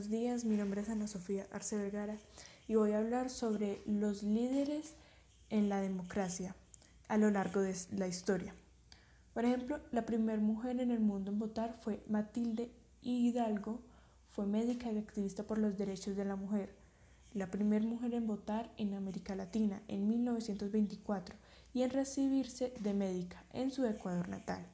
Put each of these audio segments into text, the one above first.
buenos días. Mi nombre es Ana Sofía Arce Vergara y voy a hablar sobre los líderes en la democracia a lo largo de la historia. Por ejemplo, la primera mujer en el mundo en votar fue Matilde Hidalgo, fue médica y activista por los derechos de la mujer. La primera mujer en votar en América Latina en 1924 y en recibirse de médica en su Ecuador natal.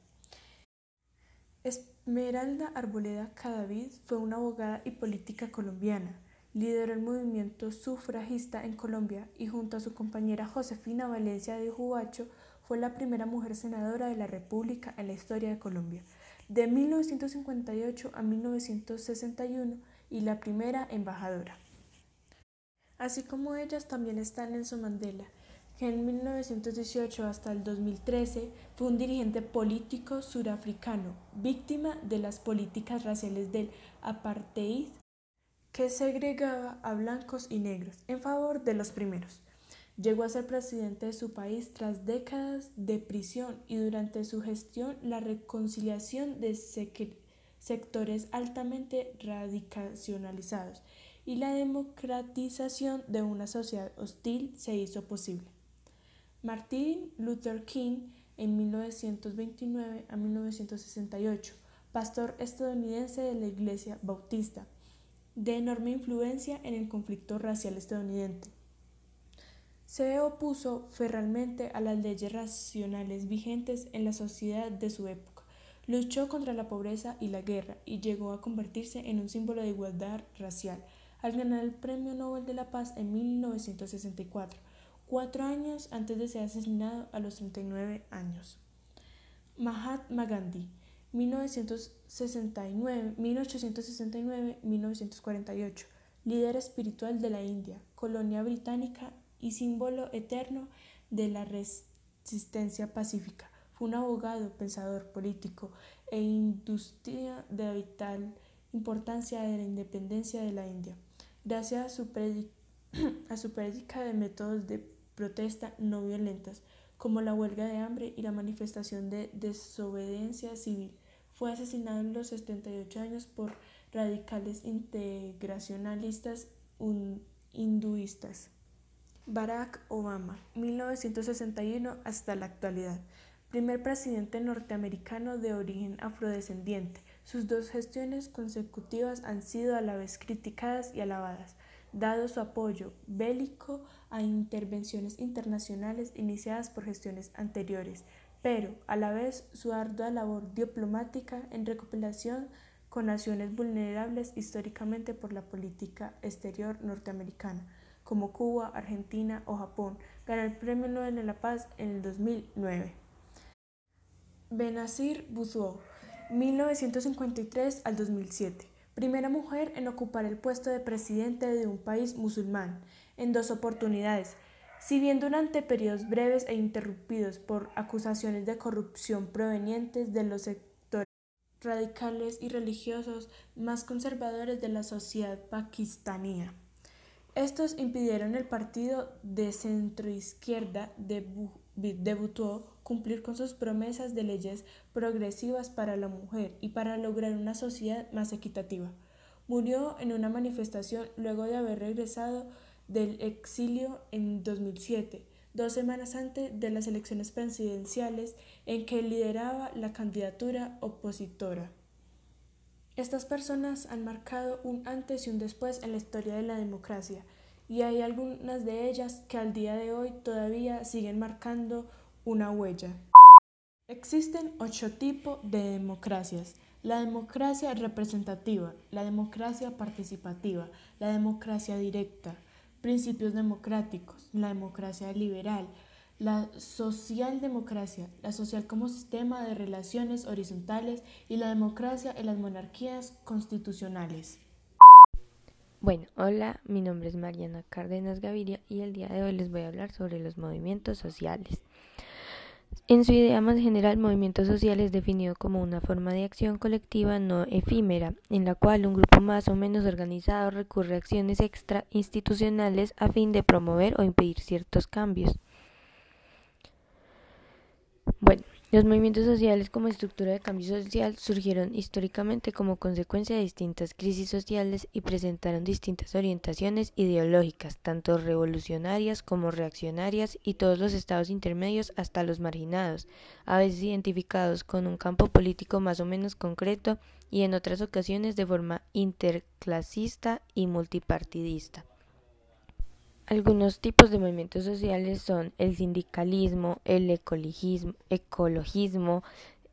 Esmeralda Arboleda Cadavid fue una abogada y política colombiana. Lideró el movimiento sufragista en Colombia y junto a su compañera Josefina Valencia de Jubacho fue la primera mujer senadora de la República en la historia de Colombia, de 1958 a 1961 y la primera embajadora. Así como ellas también está Nelson Mandela, que en 1918 hasta el 2013 fue un dirigente político surafricano, víctima de las políticas raciales del apartheid que segregaba a blancos y negros en favor de los primeros. Llegó a ser presidente de su país tras décadas de prisión y durante su gestión la reconciliación de sectores altamente radicacionalizados y la democratización de una sociedad hostil se hizo posible. Martin Luther King en 1929 a 1968, pastor estadounidense de la Iglesia Bautista, de enorme influencia en el conflicto racial estadounidense. Se opuso ferralmente a las leyes racionales vigentes en la sociedad de su época, luchó contra la pobreza y la guerra y llegó a convertirse en un símbolo de igualdad racial al ganar el Premio Nobel de la Paz en 1964 cuatro años antes de ser asesinado a los 39 años. Mahatma Gandhi, 1869-1948, líder espiritual de la India, colonia británica y símbolo eterno de la resistencia pacífica. Fue un abogado, pensador político e industria de vital importancia de la independencia de la India. Gracias a su, a su prédica de métodos de protesta no violentas, como la huelga de hambre y la manifestación de desobediencia civil. Fue asesinado en los 78 años por radicales integracionalistas hinduistas. Barack Obama, 1961 hasta la actualidad. Primer presidente norteamericano de origen afrodescendiente. Sus dos gestiones consecutivas han sido a la vez criticadas y alabadas dado su apoyo bélico a intervenciones internacionales iniciadas por gestiones anteriores, pero a la vez su ardua labor diplomática en recopilación con naciones vulnerables históricamente por la política exterior norteamericana, como Cuba, Argentina o Japón, ganó el Premio Nobel de la Paz en el 2009. Benazir Bhutto, 1953 al 2007 primera mujer en ocupar el puesto de presidente de un país musulmán, en dos oportunidades. Si bien durante periodos breves e interrumpidos por acusaciones de corrupción provenientes de los sectores radicales y religiosos más conservadores de la sociedad pakistaní. Estos impidieron el partido de centroizquierda debutó cumplir con sus promesas de leyes progresivas para la mujer y para lograr una sociedad más equitativa. Murió en una manifestación luego de haber regresado del exilio en 2007, dos semanas antes de las elecciones presidenciales en que lideraba la candidatura opositora. Estas personas han marcado un antes y un después en la historia de la democracia, y hay algunas de ellas que al día de hoy todavía siguen marcando una huella. Existen ocho tipos de democracias. La democracia representativa, la democracia participativa, la democracia directa, principios democráticos, la democracia liberal, la socialdemocracia, la social como sistema de relaciones horizontales y la democracia en las monarquías constitucionales. Bueno, hola, mi nombre es Mariana Cárdenas Gaviria y el día de hoy les voy a hablar sobre los movimientos sociales. En su idea más general, movimiento social es definido como una forma de acción colectiva no efímera, en la cual un grupo más o menos organizado recurre a acciones extrainstitucionales a fin de promover o impedir ciertos cambios. Bueno, los movimientos sociales como estructura de cambio social surgieron históricamente como consecuencia de distintas crisis sociales y presentaron distintas orientaciones ideológicas, tanto revolucionarias como reaccionarias y todos los estados intermedios hasta los marginados, a veces identificados con un campo político más o menos concreto y en otras ocasiones de forma interclasista y multipartidista. Algunos tipos de movimientos sociales son el sindicalismo, el ecologismo,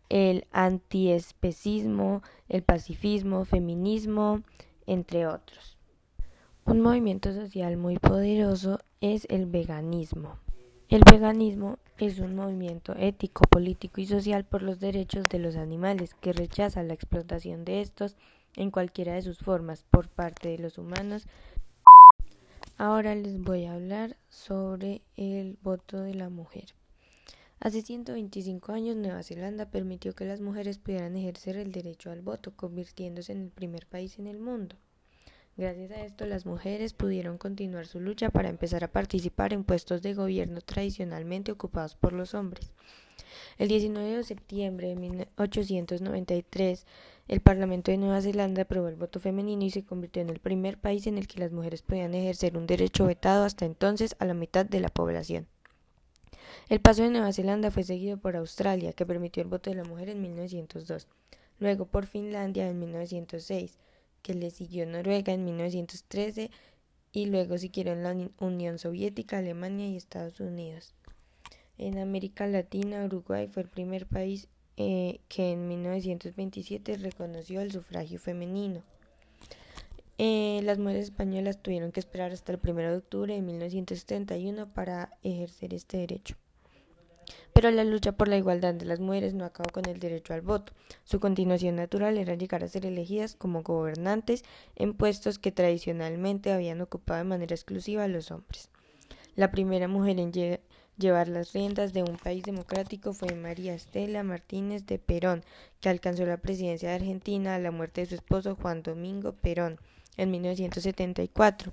el antiespecismo, el pacifismo, feminismo, entre otros. Un movimiento social muy poderoso es el veganismo. El veganismo es un movimiento ético, político y social por los derechos de los animales que rechaza la explotación de estos en cualquiera de sus formas por parte de los humanos Ahora les voy a hablar sobre el voto de la mujer. Hace 125 años Nueva Zelanda permitió que las mujeres pudieran ejercer el derecho al voto, convirtiéndose en el primer país en el mundo. Gracias a esto las mujeres pudieron continuar su lucha para empezar a participar en puestos de gobierno tradicionalmente ocupados por los hombres. El 19 de septiembre de 1893, el Parlamento de Nueva Zelanda aprobó el voto femenino y se convirtió en el primer país en el que las mujeres podían ejercer un derecho vetado hasta entonces a la mitad de la población. El paso de Nueva Zelanda fue seguido por Australia, que permitió el voto de la mujer en 1902, luego por Finlandia en 1906, que le siguió Noruega en 1913 y luego siguieron la Unión Soviética, Alemania y Estados Unidos. En América Latina, Uruguay fue el primer país eh, que en 1927 reconoció el sufragio femenino. Eh, las mujeres españolas tuvieron que esperar hasta el 1 de octubre de 1971 para ejercer este derecho. Pero la lucha por la igualdad de las mujeres no acabó con el derecho al voto. Su continuación natural era llegar a ser elegidas como gobernantes en puestos que tradicionalmente habían ocupado de manera exclusiva los hombres. La primera mujer en, llevar las riendas de un país democrático fue María Estela Martínez de Perón, que alcanzó la presidencia de Argentina a la muerte de su esposo Juan Domingo Perón en 1974.